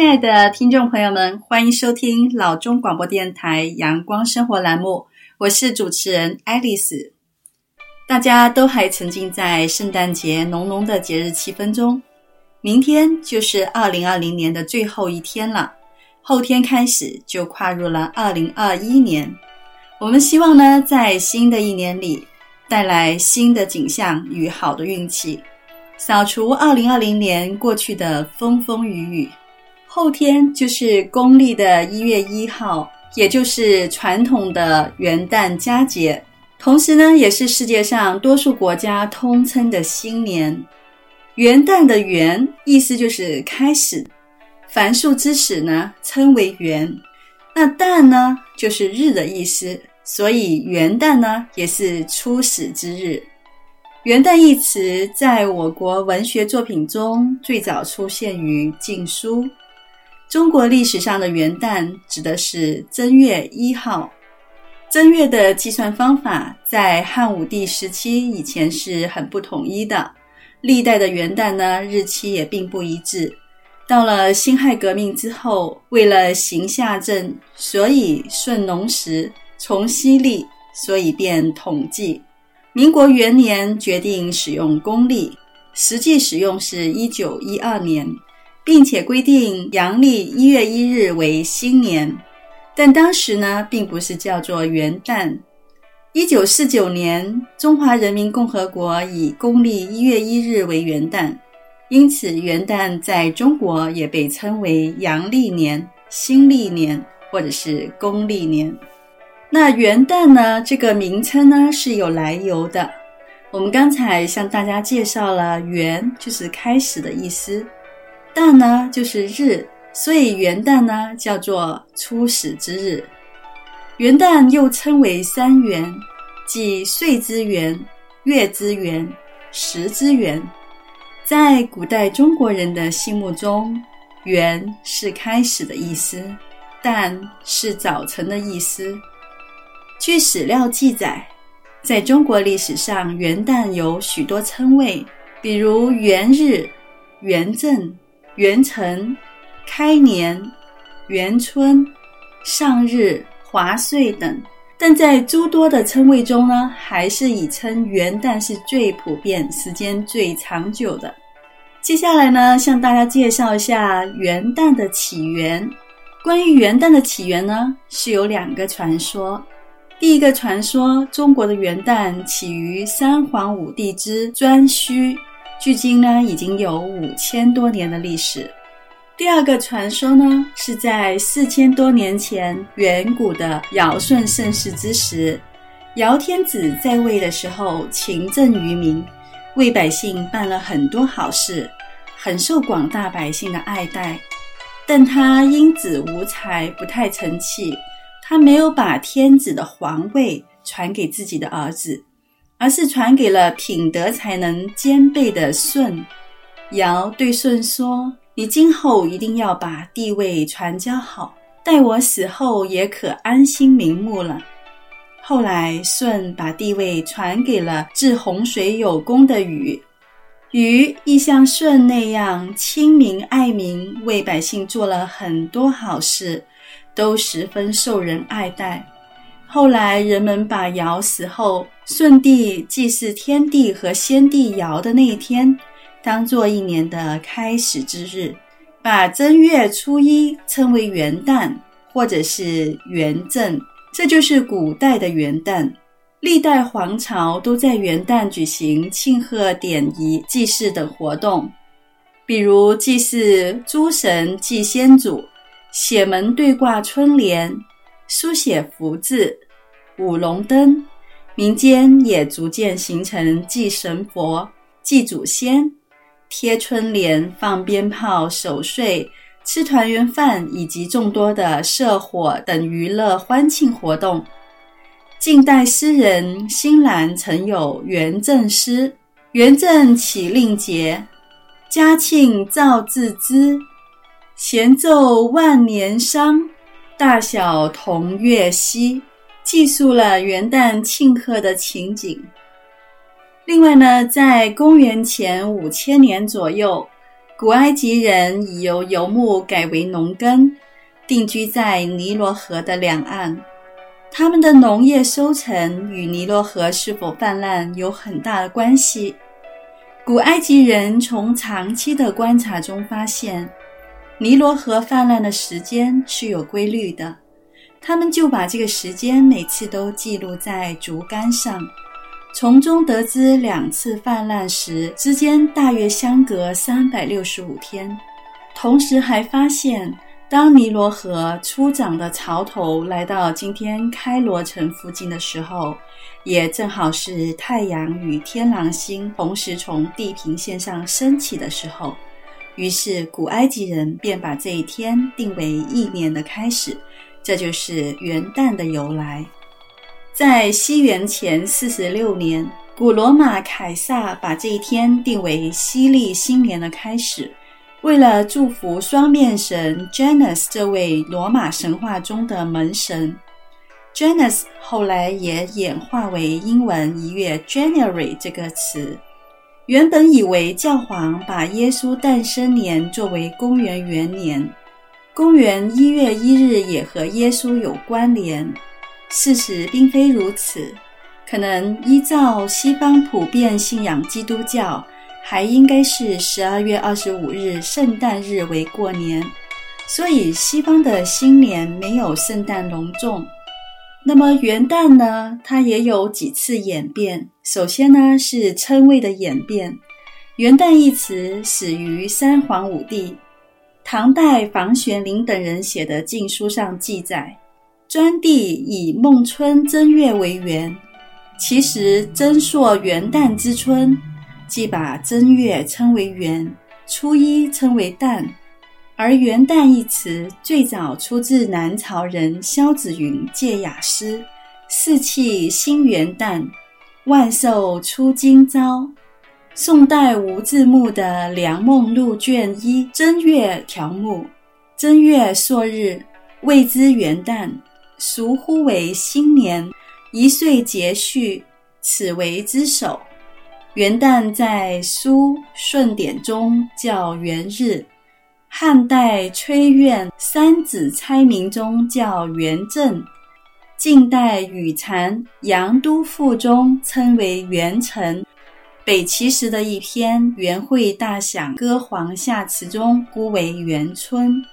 亲爱的听众朋友们，欢迎收听老中广播电台阳光生活栏目，我是主持人爱丽丝。大家都还沉浸在圣诞节浓浓的节日气氛中，明天就是二零二零年的最后一天了，后天开始就跨入了二零二一年。我们希望呢，在新的一年里带来新的景象与好的运气，扫除二零二零年过去的风风雨雨。后天就是公历的一月一号，也就是传统的元旦佳节，同时呢，也是世界上多数国家通称的新年。元旦的元意思就是开始，凡数之始呢称为元，那旦呢就是日的意思，所以元旦呢也是初始之日。元旦一词在我国文学作品中最早出现于《晋书》。中国历史上的元旦指的是正月一号。正月的计算方法在汉武帝时期以前是很不统一的，历代的元旦呢日期也并不一致。到了辛亥革命之后，为了行夏政，所以顺农时从西历，所以便统计。民国元年决定使用公历，实际使用是一九一二年。并且规定阳历一月一日为新年，但当时呢，并不是叫做元旦。一九四九年，中华人民共和国以公历一月一日为元旦，因此元旦在中国也被称为阳历年、新历年或者是公历年。那元旦呢，这个名称呢是有来由的。我们刚才向大家介绍了“元”就是开始的意思。旦呢，就是日，所以元旦呢叫做初始之日。元旦又称为三元，即岁之元、月之元、时之元。在古代中国人的心目中，元是开始的意思，旦是早晨的意思。据史料记载，在中国历史上，元旦有许多称谓，比如元日、元正。元辰、开年、元春、上日、华岁等，但在诸多的称谓中呢，还是以称元旦是最普遍、时间最长久的。接下来呢，向大家介绍一下元旦的起源。关于元旦的起源呢，是有两个传说。第一个传说，中国的元旦起于三皇五帝之颛顼。距今呢，已经有五千多年的历史。第二个传说呢，是在四千多年前，远古的尧舜盛世之时，尧天子在位的时候，勤政于民，为百姓办了很多好事，很受广大百姓的爱戴。但他因子无才，不太成器，他没有把天子的皇位传给自己的儿子。而是传给了品德才能兼备的舜。尧对舜说：“你今后一定要把帝位传教好，待我死后也可安心瞑目了。”后来舜把帝位传给了治洪水有功的禹，禹亦像舜那样亲民爱民，为百姓做了很多好事，都十分受人爱戴。后来人们把尧死后，舜帝祭祀天帝和先帝尧的那一天，当做一年的开始之日，把正月初一称为元旦，或者是元正，这就是古代的元旦。历代皇朝都在元旦举行庆贺典仪、祭祀等活动，比如祭祀诸神、祭先祖、写门对挂春联、书写福字、舞龙灯。民间也逐渐形成祭神佛、祭祖先、贴春联、放鞭炮、守岁、吃团圆饭以及众多的社火等娱乐欢庆活动。晋代诗人辛兰曾有元正诗：“元正启令节，嘉庆造字兹，弦奏万年商，大小同月夕。”记述了元旦庆贺的情景。另外呢，在公元前五千年左右，古埃及人已由游牧改为农耕，定居在尼罗河的两岸。他们的农业收成与尼罗河是否泛滥有很大的关系。古埃及人从长期的观察中发现，尼罗河泛滥的时间是有规律的，他们就把这个时间每次都记录在竹竿上。从中得知，两次泛滥时之间大约相隔三百六十五天。同时还发现，当尼罗河初涨的潮头来到今天开罗城附近的时候，也正好是太阳与天狼星同时从地平线上升起的时候。于是，古埃及人便把这一天定为一年的开始，这就是元旦的由来。在西元前四十六年，古罗马凯撒把这一天定为西历新年的开始。为了祝福双面神 Janus 这位罗马神话中的门神，Janus 后来也演化为英文一月 January 这个词。原本以为教皇把耶稣诞生年作为公元元年，公元一月一日也和耶稣有关联。事实并非如此，可能依照西方普遍信仰基督教，还应该是十二月二十五日圣诞日为过年，所以西方的新年没有圣诞隆重。那么元旦呢？它也有几次演变。首先呢，是称谓的演变。元旦一词始于三皇五帝，唐代房玄龄等人写的禁书上记载。专帝以孟春正月为元，其实正朔元旦之春，即把正月称为元，初一称为旦。而元旦一词最早出自南朝人萧子云《借雅诗》：“四气新元旦，万寿出今朝。”宋代吴自牧的《梁梦录》卷一正月条目：“正月朔日，谓之元旦。”俗呼为新年，一岁节序，此为之首。元旦在苏顺典中叫元日，汉代崔苑《三子猜名》中叫元正，晋代宇谗《杨都赋》中称为元辰。北齐时的一篇《元会大享歌皇下词》中估为元春。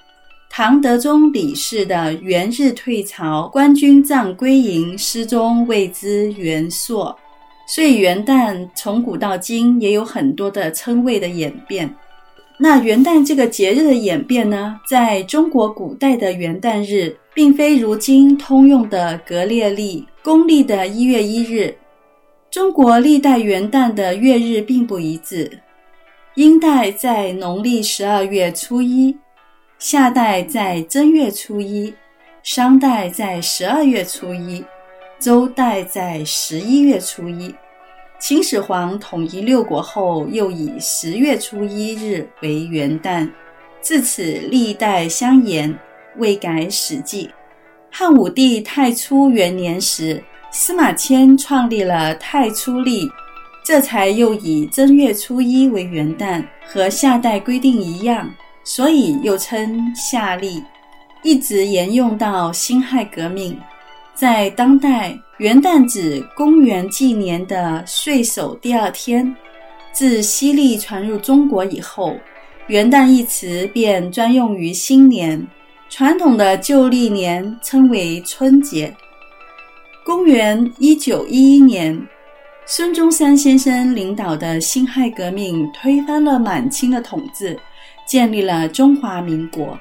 唐德宗李氏的《元日退朝，官军帐归营》诗中谓之元朔，所以元旦从古到今也有很多的称谓的演变。那元旦这个节日的演变呢，在中国古代的元旦日，并非如今通用的格列历公历的一月一日，中国历代元旦的月日并不一致，殷代在农历十二月初一。夏代在正月初一，商代在十二月初一，周代在十一月初一。秦始皇统一六国后，又以十月初一日为元旦，自此历代相沿，未改《史记》。汉武帝太初元年时，司马迁创立了太初历，这才又以正月初一为元旦，和夏代规定一样。所以又称夏历，一直沿用到辛亥革命。在当代，元旦指公元纪年的岁首第二天。自西历传入中国以后，元旦一词便专用于新年。传统的旧历年称为春节。公元一九一一年，孙中山先生领导的辛亥革命推翻了满清的统治。建立了中华民国，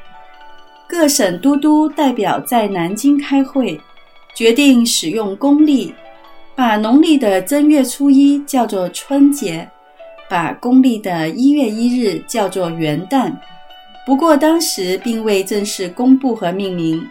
各省都督代表在南京开会，决定使用公历，把农历的正月初一叫做春节，把公历的一月一日叫做元旦。不过当时并未正式公布和命名。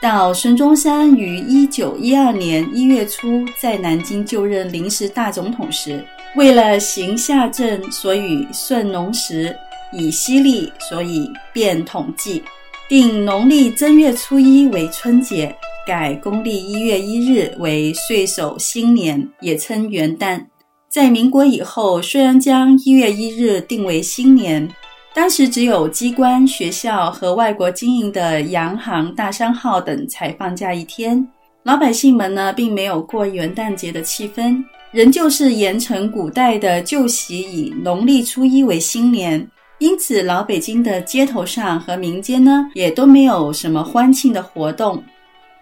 到孙中山于一九一二年一月初在南京就任临时大总统时，为了行夏政，所以顺农时。以西历，所以变统计，定农历正月初一为春节，改公历一月一日为岁首新年，也称元旦。在民国以后，虽然将一月一日定为新年，当时只有机关、学校和外国经营的洋行、大商号等才放假一天，老百姓们呢，并没有过元旦节的气氛，仍旧是沿承古代的旧习，以农历初一为新年。因此，老北京的街头上和民间呢，也都没有什么欢庆的活动。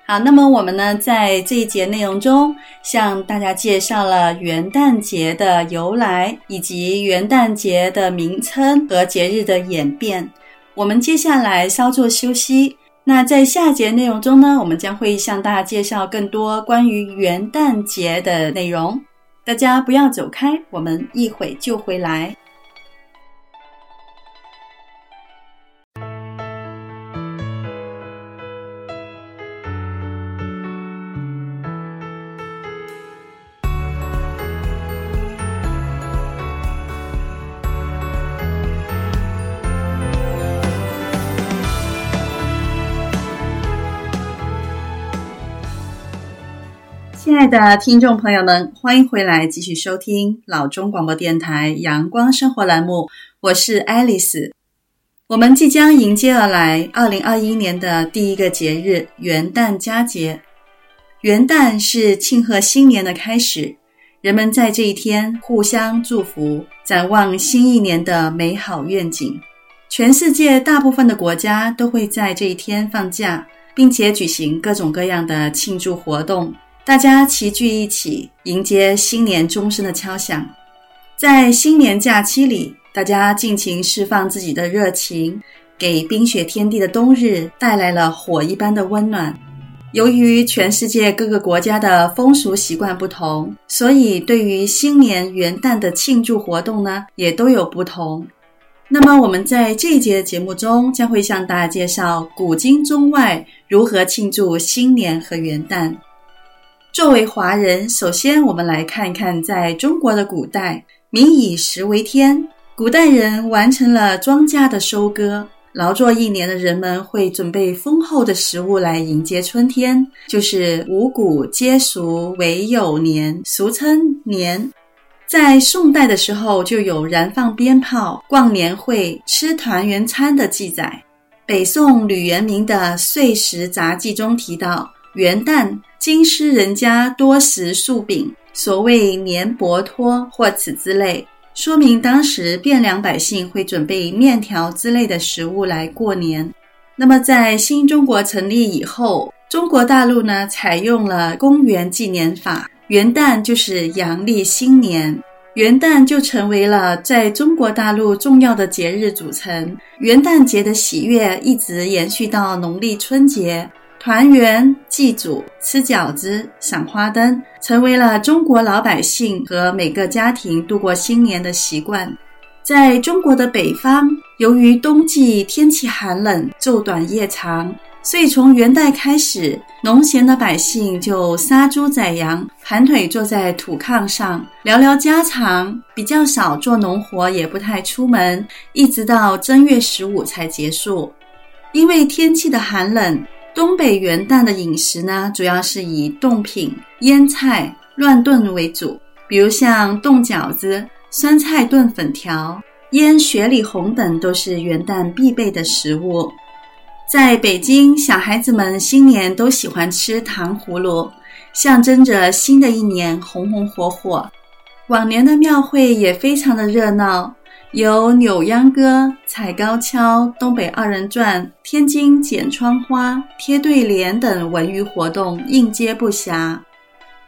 好，那么我们呢，在这一节内容中，向大家介绍了元旦节的由来，以及元旦节的名称和节日的演变。我们接下来稍作休息。那在下节内容中呢，我们将会向大家介绍更多关于元旦节的内容。大家不要走开，我们一会就回来。亲爱的听众朋友们，欢迎回来继续收听老中广播电台阳光生活栏目，我是爱丽丝。我们即将迎接而来二零二一年的第一个节日元旦佳节。元旦是庆贺新年的开始，人们在这一天互相祝福，展望新一年的美好愿景。全世界大部分的国家都会在这一天放假，并且举行各种各样的庆祝活动。大家齐聚一起，迎接新年钟声的敲响。在新年假期里，大家尽情释放自己的热情，给冰雪天地的冬日带来了火一般的温暖。由于全世界各个国家的风俗习惯不同，所以对于新年元旦的庆祝活动呢，也都有不同。那么，我们在这一节节目中，将会向大家介绍古今中外如何庆祝新年和元旦。作为华人，首先我们来看看，在中国的古代，民以食为天。古代人完成了庄稼的收割，劳作一年的人们会准备丰厚的食物来迎接春天，就是五谷皆熟为有年，俗称年。在宋代的时候，就有燃放鞭炮、逛年会、吃团圆餐的记载。北宋吕元明的《岁时杂记》中提到，元旦。京师人家多食素饼，所谓年伯托或此之类，说明当时汴梁百姓会准备面条之类的食物来过年。那么，在新中国成立以后，中国大陆呢采用了公元纪年法，元旦就是阳历新年，元旦就成为了在中国大陆重要的节日组成。元旦节的喜悦一直延续到农历春节。团圆、祭祖、吃饺子、赏花灯，成为了中国老百姓和每个家庭度过新年的习惯。在中国的北方，由于冬季天气寒冷，昼短夜长，所以从元代开始，农闲的百姓就杀猪宰羊，盘腿坐在土炕上聊聊家常，比较少做农活，也不太出门，一直到正月十五才结束。因为天气的寒冷。东北元旦的饮食呢，主要是以冻品、腌菜、乱炖为主，比如像冻饺子、酸菜炖粉条、腌雪里红等，都是元旦必备的食物。在北京，小孩子们新年都喜欢吃糖葫芦，象征着新的一年红红火火。往年的庙会也非常的热闹。有扭秧歌、踩高跷、东北二人转、天津剪窗花、贴对联等文娱活动应接不暇。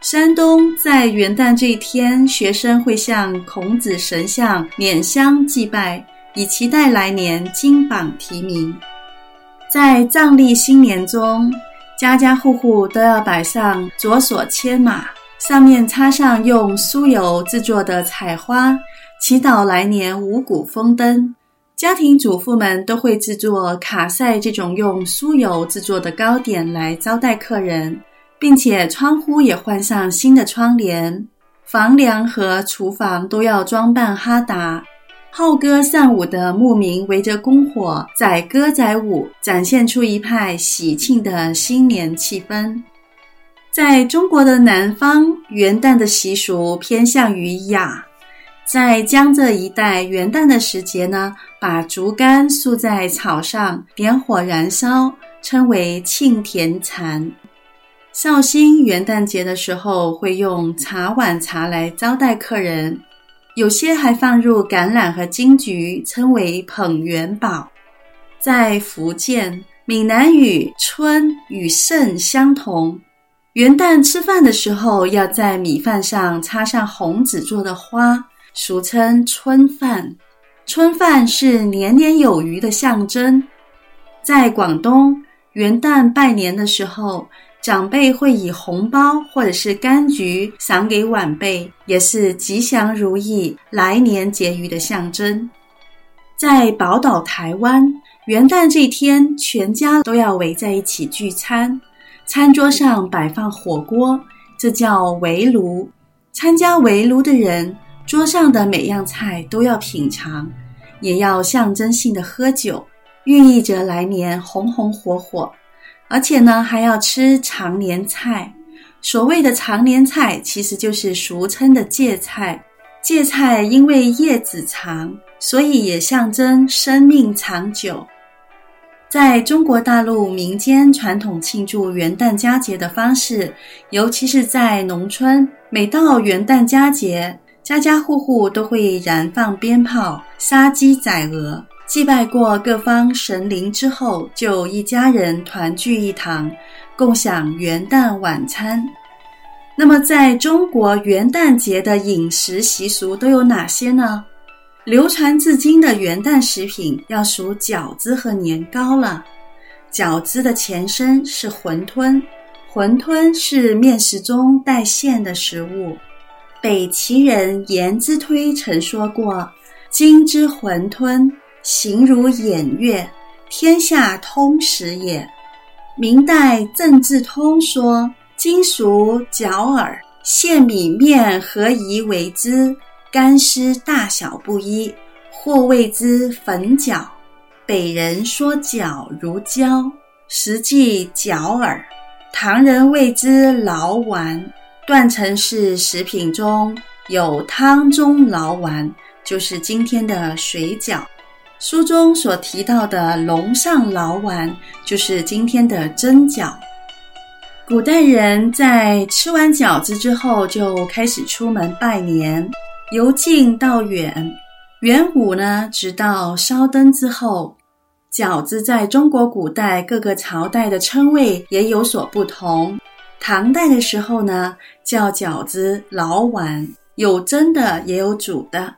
山东在元旦这一天，学生会向孔子神像拈香祭拜，以期待来年金榜题名。在藏历新年中，家家户户都要摆上左锁牵马，上面插上用酥油制作的彩花。祈祷来年五谷丰登，家庭主妇们都会制作卡塞这种用酥油制作的糕点来招待客人，并且窗户也换上新的窗帘，房梁和厨房都要装扮哈达。好歌善舞的牧民围着篝火载歌载舞，展现出一派喜庆的新年气氛。在中国的南方，元旦的习俗偏向于雅。在江浙一带，元旦的时节呢，把竹竿竖在草上，点火燃烧，称为庆田禅。绍兴元旦节的时候，会用茶碗茶来招待客人，有些还放入橄榄和金桔，称为捧元宝。在福建，闽南语“春”与“盛”相同。元旦吃饭的时候，要在米饭上插上红纸做的花。俗称春饭，春饭是年年有余的象征。在广东，元旦拜年的时候，长辈会以红包或者是柑橘赏给晚辈，也是吉祥如意、来年结余的象征。在宝岛台湾，元旦这天，全家都要围在一起聚餐，餐桌上摆放火锅，这叫围炉。参加围炉的人，桌上的每样菜都要品尝，也要象征性的喝酒，寓意着来年红红火火。而且呢，还要吃长年菜。所谓的长年菜，其实就是俗称的芥菜。芥菜因为叶子长，所以也象征生命长久。在中国大陆民间传统庆祝元旦佳节的方式，尤其是在农村，每到元旦佳节，家家户户都会燃放鞭炮、杀鸡宰鹅，祭拜过各方神灵之后，就一家人团聚一堂，共享元旦晚餐。那么，在中国元旦节的饮食习俗都有哪些呢？流传至今的元旦食品要数饺子和年糕了。饺子的前身是馄饨，馄饨是面食中带馅的食物。北齐人颜之推曾说过：“今之馄饨，形如偃月，天下通食也。”明代郑志通说：“金属角耳，现米面何宜为之，干湿大小不一，或谓之粉角。北人说角如胶，实际角耳。唐人谓之醪丸。”断层式食品中有汤中醪丸，就是今天的水饺。书中所提到的龙上醪丸，就是今天的蒸饺。古代人在吃完饺子之后，就开始出门拜年，由近到远。元武呢，直到烧灯之后，饺子在中国古代各个朝代的称谓也有所不同。唐代的时候呢，叫饺子老碗，有蒸的也有煮的。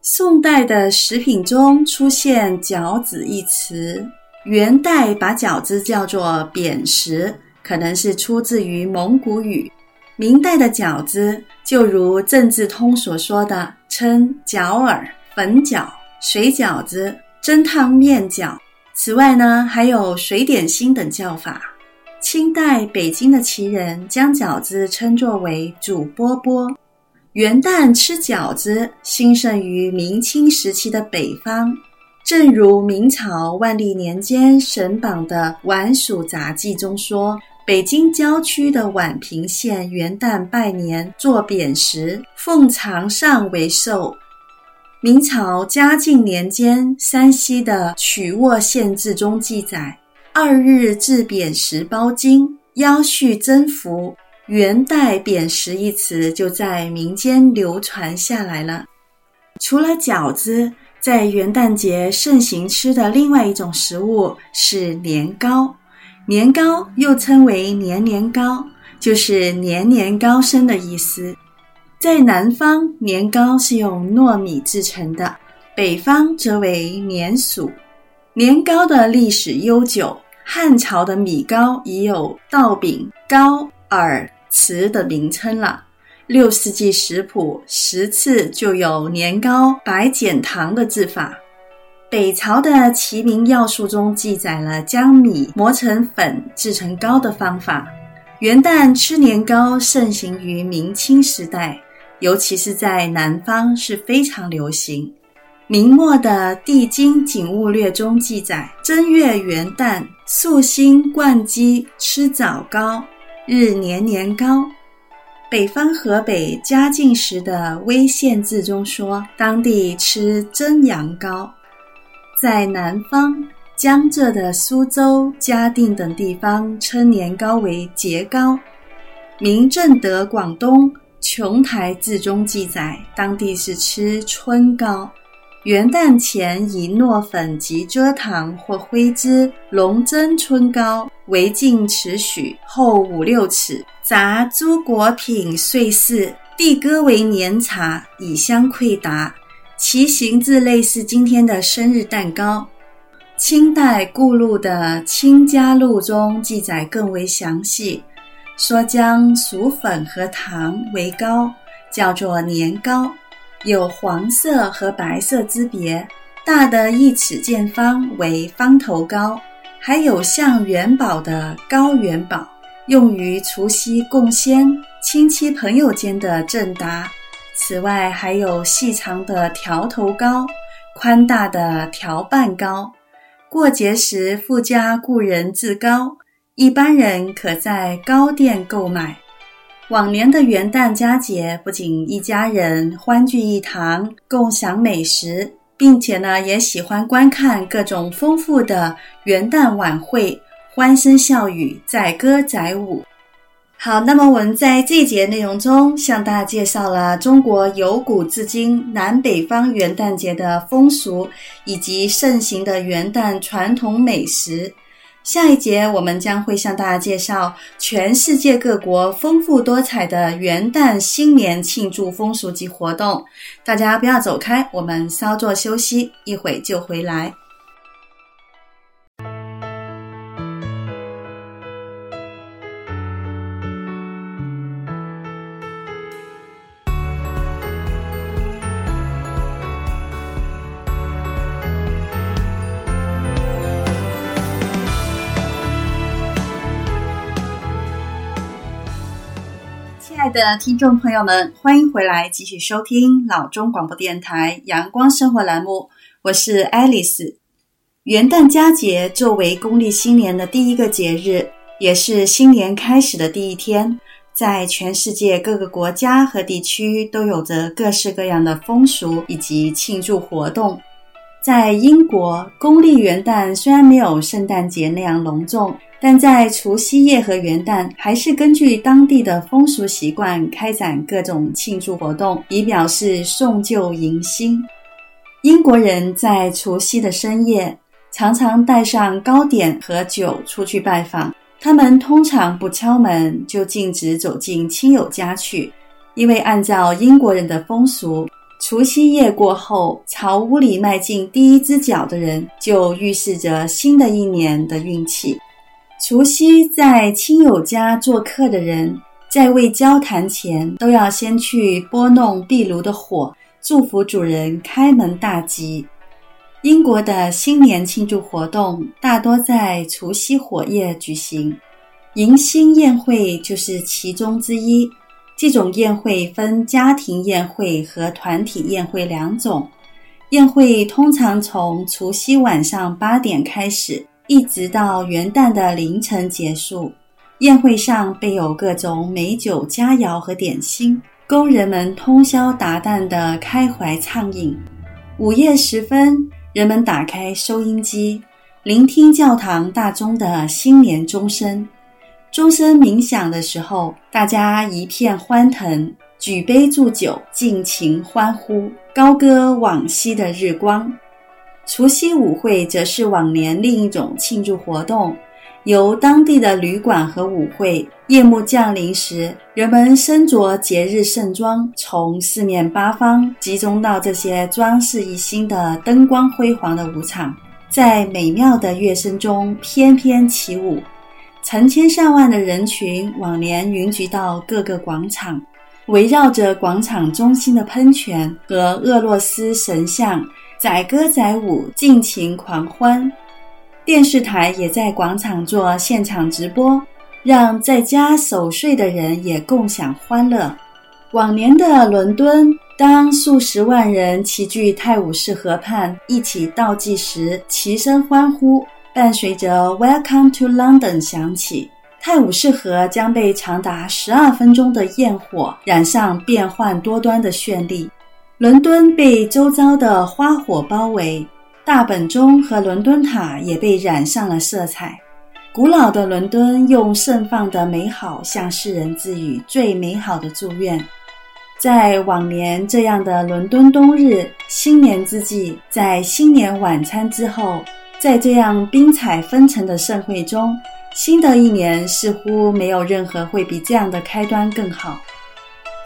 宋代的食品中出现“饺子”一词，元代把饺子叫做扁食，可能是出自于蒙古语。明代的饺子就如郑志通所说的，称饺耳、粉饺、水饺子、蒸烫面饺。此外呢，还有水点心等叫法。清代北京的旗人将饺子称作为煮饽饽。元旦吃饺子兴盛于明清时期的北方，正如明朝万历年间沈榜的《晚蜀杂记》中说：“北京郊区的宛平县元旦拜年做扁食，奉长上为寿。”明朝嘉靖年间山西的曲沃县志中记载。二日置扁食包金，腰续增福。元代扁食一词就在民间流传下来了。除了饺子，在元旦节盛行吃的另外一种食物是年糕。年糕又称为年年糕，就是年年高升的意思。在南方，年糕是用糯米制成的；北方则为年粟。年糕的历史悠久，汉朝的米糕已有稻饼、糕、耳、糍的名称了。六世纪食谱十次就有年糕白减糖的制法。北朝的《齐民要术》中记载了将米磨成粉制成糕的方法。元旦吃年糕盛行于明清时代，尤其是在南方是非常流行。明末的《帝京景物略》中记载：正月元旦，素兴灌鸡，吃枣糕，日年年高。北方河北嘉靖时的威县志中说，当地吃蒸羊羔。在南方江浙的苏州、嘉定等地方，称年糕为节糕。明正德广东琼台志中记载，当地是吃春糕。元旦前以糯粉及蔗糖或灰汁笼蒸春糕，围净尺许，厚五六尺，杂诸果品碎饰，递歌为年茶，以香馈达。其形制类似今天的生日蛋糕。清代顾禄的《清嘉录》中记载更为详细，说将薯粉和糖为糕，叫做年糕。有黄色和白色之别，大的一尺见方为方头糕，还有像元宝的高元宝，用于除夕供仙、亲戚朋友间的赠答。此外，还有细长的条头糕、宽大的条半糕。过节时附加故人制糕，一般人可在糕店购买。往年的元旦佳节，不仅一家人欢聚一堂，共享美食，并且呢，也喜欢观看各种丰富的元旦晚会，欢声笑语，载歌载舞。好，那么我们在这一节内容中，向大家介绍了中国由古至今南北方元旦节的风俗，以及盛行的元旦传统美食。下一节，我们将会向大家介绍全世界各国丰富多彩的元旦新年庆祝风俗及活动。大家不要走开，我们稍作休息，一会就回来。的听众朋友们，欢迎回来，继续收听老中广播电台阳光生活栏目。我是 Alice。元旦佳节作为公历新年的第一个节日，也是新年开始的第一天，在全世界各个国家和地区都有着各式各样的风俗以及庆祝活动。在英国，公历元旦虽然没有圣诞节那样隆重。但在除夕夜和元旦，还是根据当地的风俗习惯开展各种庆祝活动，以表示送旧迎新。英国人在除夕的深夜，常常带上糕点和酒出去拜访。他们通常不敲门，就径直走进亲友家去，因为按照英国人的风俗，除夕夜过后，朝屋里迈进第一只脚的人，就预示着新的一年的运气。除夕在亲友家做客的人，在未交谈前，都要先去拨弄壁炉的火，祝福主人开门大吉。英国的新年庆祝活动大多在除夕火夜举行，迎新宴会就是其中之一。这种宴会分家庭宴会和团体宴会两种。宴会通常从除夕晚上八点开始。一直到元旦的凌晨结束，宴会上备有各种美酒佳肴和点心，供人们通宵达旦地开怀畅饮。午夜时分，人们打开收音机，聆听教堂大钟的新年钟声。钟声鸣响的时候，大家一片欢腾，举杯祝酒，尽情欢呼，高歌往昔的日光。除夕舞会则是往年另一种庆祝活动，由当地的旅馆和舞会，夜幕降临时，人们身着节日盛装，从四面八方集中到这些装饰一新的灯光辉煌的舞场，在美妙的乐声中翩翩起舞。成千上万的人群往年云集到各个广场，围绕着广场中心的喷泉和俄罗斯神像。载歌载舞，尽情狂欢。电视台也在广场做现场直播，让在家守岁的人也共享欢乐。往年的伦敦，当数十万人齐聚泰晤士河畔一起倒计时，齐声欢呼，伴随着 “Welcome to London” 响起，泰晤士河将被长达十二分钟的焰火染上变幻多端的绚丽。伦敦被周遭的花火包围，大本钟和伦敦塔也被染上了色彩。古老的伦敦用盛放的美好向世人致以最美好的祝愿。在往年这样的伦敦冬日，新年之际，在新年晚餐之后，在这样宾彩纷呈的盛会中，新的一年似乎没有任何会比这样的开端更好。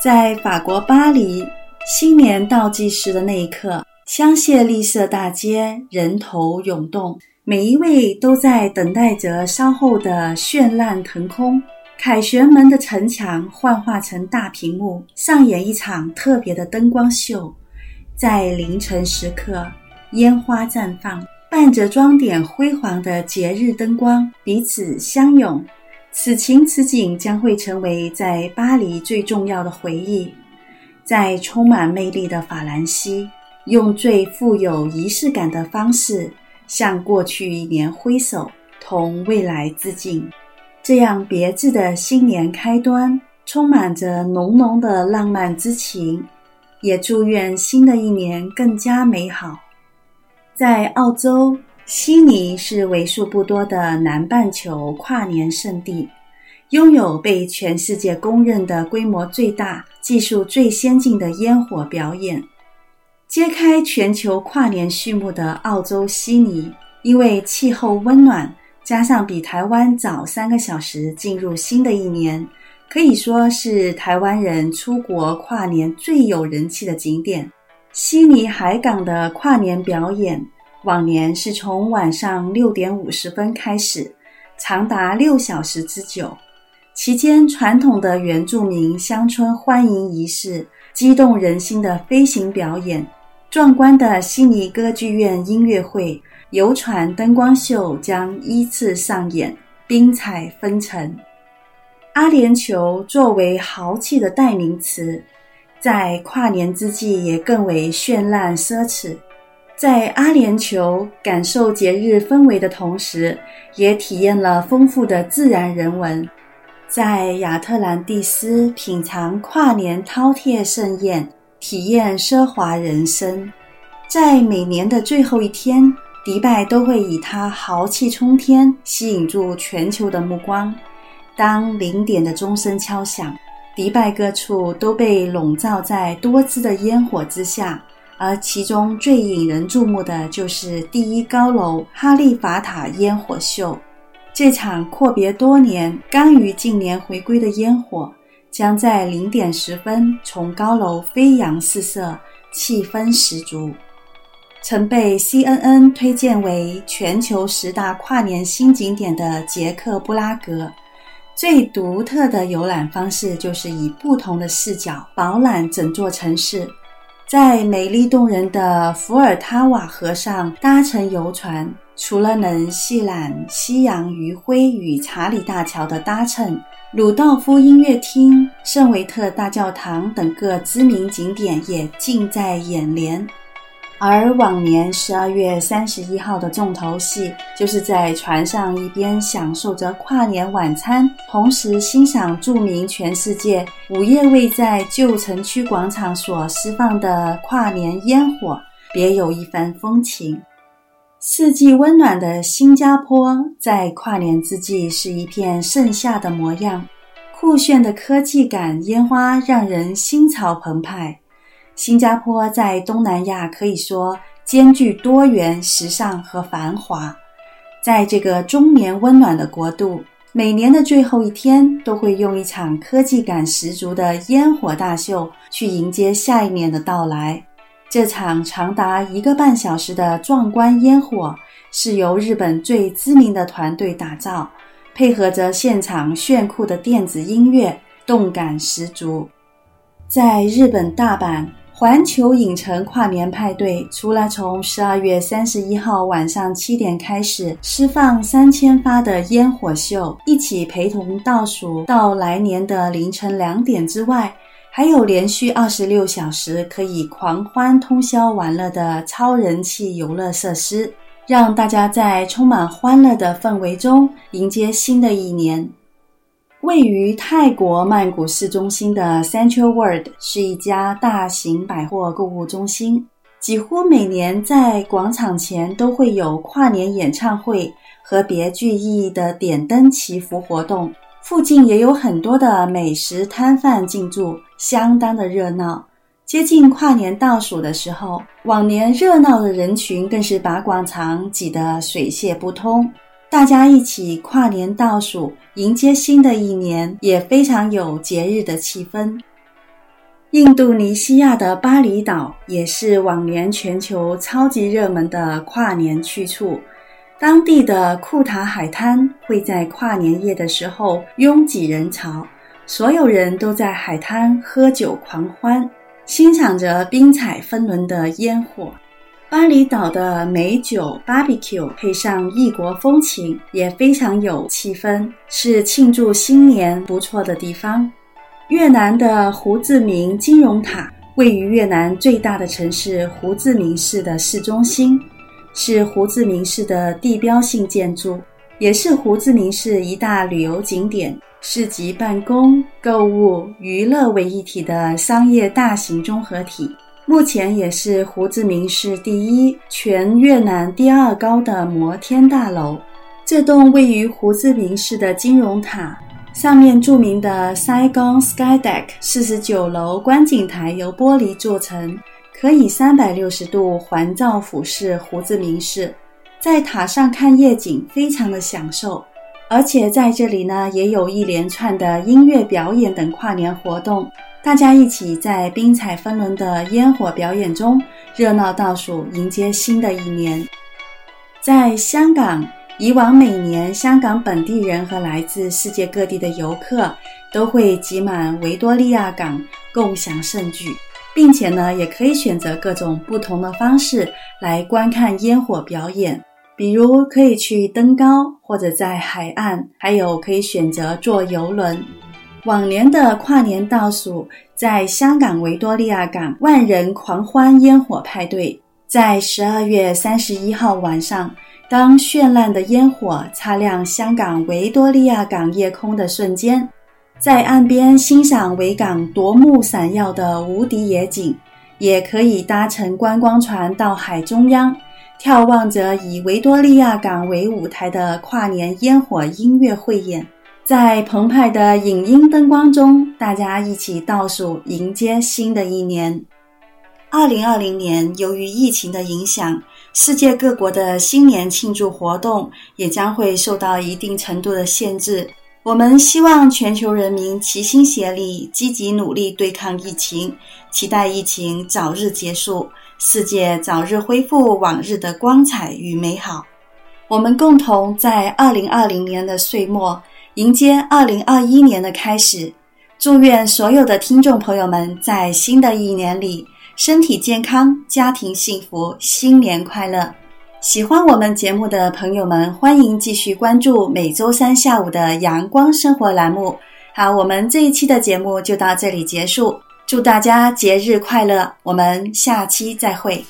在法国巴黎，新年倒计时的那一刻，香榭丽舍大街人头涌动，每一位都在等待着稍后的绚烂腾空。凯旋门的城墙幻化成大屏幕，上演一场特别的灯光秀。在凌晨时刻，烟花绽放，伴着装点辉煌的节日灯光，彼此相拥。此情此景将会成为在巴黎最重要的回忆。在充满魅力的法兰西，用最富有仪式感的方式向过去一年挥手，同未来致敬。这样别致的新年开端，充满着浓浓的浪漫之情，也祝愿新的一年更加美好。在澳洲，悉尼是为数不多的南半球跨年圣地。拥有被全世界公认的规模最大、技术最先进的烟火表演，揭开全球跨年序幕的澳洲悉尼，因为气候温暖，加上比台湾早三个小时进入新的一年，可以说是台湾人出国跨年最有人气的景点。悉尼海港的跨年表演，往年是从晚上六点五十分开始，长达六小时之久。期间，传统的原住民乡村欢迎仪式、激动人心的飞行表演、壮观的悉尼歌剧院音乐会、游船灯光秀将依次上演，精彩纷呈。阿联酋作为豪气的代名词，在跨年之际也更为绚烂奢侈。在阿联酋感受节日氛围的同时，也体验了丰富的自然人文。在亚特兰蒂斯品尝跨年饕餮盛宴，体验奢华人生。在每年的最后一天，迪拜都会以它豪气冲天，吸引住全球的目光。当零点的钟声敲响，迪拜各处都被笼罩在多姿的烟火之下，而其中最引人注目的就是第一高楼哈利法塔烟火秀。这场阔别多年、刚于近年回归的烟火，将在零点十分从高楼飞扬四射，气氛十足。曾被 CNN 推荐为全球十大跨年新景点的捷克布拉格，最独特的游览方式就是以不同的视角饱览整座城市。在美丽动人的伏尔塔瓦河上搭乘游船。除了能细览夕阳余晖与查理大桥的搭乘，鲁道夫音乐厅、圣维特大教堂等各知名景点也近在眼帘。而往年十二月三十一号的重头戏，就是在船上一边享受着跨年晚餐，同时欣赏著名全世界午夜未在旧城区广场所释放的跨年烟火，别有一番风情。四季温暖的新加坡，在跨年之际是一片盛夏的模样。酷炫的科技感烟花让人心潮澎湃。新加坡在东南亚可以说兼具多元、时尚和繁华。在这个中年温暖的国度，每年的最后一天都会用一场科技感十足的烟火大秀去迎接下一年的到来。这场长达一个半小时的壮观烟火是由日本最知名的团队打造，配合着现场炫酷的电子音乐，动感十足。在日本大阪环球影城跨年派对，除了从十二月三十一号晚上七点开始释放三千发的烟火秀，一起陪同倒数到来年的凌晨两点之外，还有连续二十六小时可以狂欢通宵玩乐的超人气游乐设施，让大家在充满欢乐的氛围中迎接新的一年。位于泰国曼谷市中心的 Central World 是一家大型百货购物中心，几乎每年在广场前都会有跨年演唱会和别具意义的点灯祈福活动。附近也有很多的美食摊贩进驻，相当的热闹。接近跨年倒数的时候，往年热闹的人群更是把广场挤得水泄不通。大家一起跨年倒数，迎接新的一年，也非常有节日的气氛。印度尼西亚的巴厘岛也是往年全球超级热门的跨年去处。当地的库塔海滩会在跨年夜的时候拥挤人潮，所有人都在海滩喝酒狂欢，欣赏着冰彩纷纶的烟火。巴厘岛的美酒 Barbecue 配上异国风情，也非常有气氛，是庆祝新年不错的地方。越南的胡志明金融塔位于越南最大的城市胡志明市的市中心，是胡志明市的地标性建筑，也是胡志明市一大旅游景点，是集办公、购物、娱乐为一体的商业大型综合体。目前也是胡志明市第一、全越南第二高的摩天大楼。这栋位于胡志明市的金融塔，上面著名的 Saigon Sky Deck 四十九楼观景台由玻璃做成，可以三百六十度环照俯视胡志明市，在塔上看夜景非常的享受。而且在这里呢，也有一连串的音乐表演等跨年活动。大家一起在宾彩纷纶的烟火表演中热闹倒数，迎接新的一年。在香港，以往每年香港本地人和来自世界各地的游客都会挤满维多利亚港，共享盛举，并且呢，也可以选择各种不同的方式来观看烟火表演，比如可以去登高，或者在海岸，还有可以选择坐游轮。往年的跨年倒数，在香港维多利亚港万人狂欢烟火派对，在十二月三十一号晚上，当绚烂的烟火擦亮香港维多利亚港夜空的瞬间，在岸边欣赏维港夺目闪耀的无敌夜景，也可以搭乘观光船到海中央，眺望着以维多利亚港为舞台的跨年烟火音乐汇演。在澎湃的影音灯光中，大家一起倒数迎接新的一年。二零二零年，由于疫情的影响，世界各国的新年庆祝活动也将会受到一定程度的限制。我们希望全球人民齐心协力，积极努力对抗疫情，期待疫情早日结束，世界早日恢复往日的光彩与美好。我们共同在二零二零年的岁末。迎接二零二一年的开始，祝愿所有的听众朋友们在新的一年里身体健康、家庭幸福、新年快乐。喜欢我们节目的朋友们，欢迎继续关注每周三下午的阳光生活栏目。好，我们这一期的节目就到这里结束，祝大家节日快乐，我们下期再会。